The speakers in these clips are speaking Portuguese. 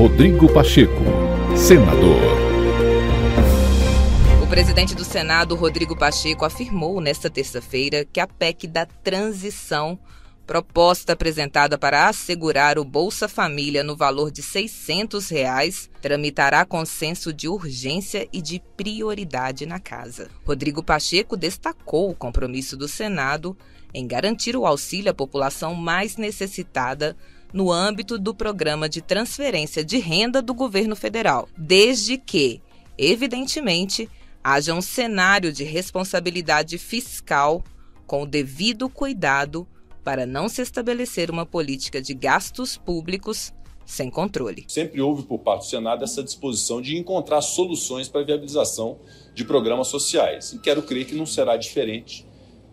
Rodrigo Pacheco, senador. O presidente do Senado, Rodrigo Pacheco, afirmou nesta terça-feira que a PEC da transição proposta apresentada para assegurar o Bolsa Família no valor de 600 reais, tramitará consenso de urgência e de prioridade na casa. Rodrigo Pacheco destacou o compromisso do Senado em garantir o auxílio à população mais necessitada no âmbito do programa de transferência de renda do governo federal, desde que, evidentemente, haja um cenário de responsabilidade fiscal com o devido cuidado para não se estabelecer uma política de gastos públicos sem controle. Sempre houve por parte do Senado essa disposição de encontrar soluções para a viabilização de programas sociais. E quero crer que não será diferente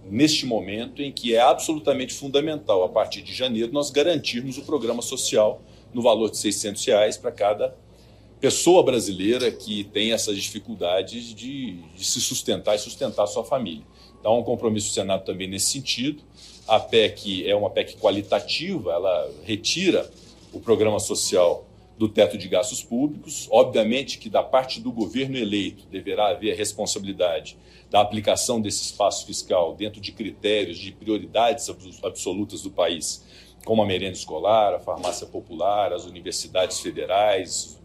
neste momento em que é absolutamente fundamental, a partir de janeiro, nós garantirmos o programa social no valor de 600 reais para cada pessoa brasileira que tem essas dificuldades de, de se sustentar e sustentar a sua família. Então, um compromisso do Senado também nesse sentido. A PEC é uma PEC qualitativa, ela retira o programa social do teto de gastos públicos. Obviamente que da parte do governo eleito deverá haver a responsabilidade da aplicação desse espaço fiscal dentro de critérios de prioridades absolutas do país, como a merenda escolar, a farmácia popular, as universidades federais,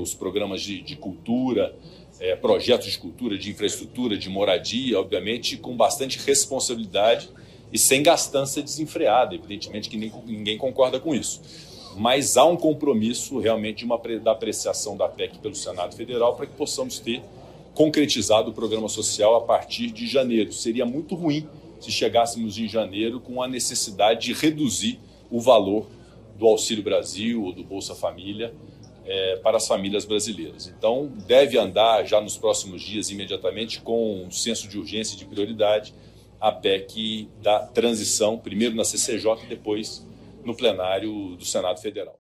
os programas de, de cultura, é, projetos de cultura, de infraestrutura, de moradia, obviamente com bastante responsabilidade e sem gastança desenfreada. Evidentemente que ninguém concorda com isso. Mas há um compromisso realmente uma, da apreciação da PEC pelo Senado Federal para que possamos ter concretizado o programa social a partir de janeiro. Seria muito ruim se chegássemos em janeiro com a necessidade de reduzir o valor do Auxílio Brasil ou do Bolsa Família é, para as famílias brasileiras. Então, deve andar já nos próximos dias, imediatamente, com um senso de urgência e de prioridade, a PEC da transição, primeiro na CCJ e depois no plenário do Senado Federal.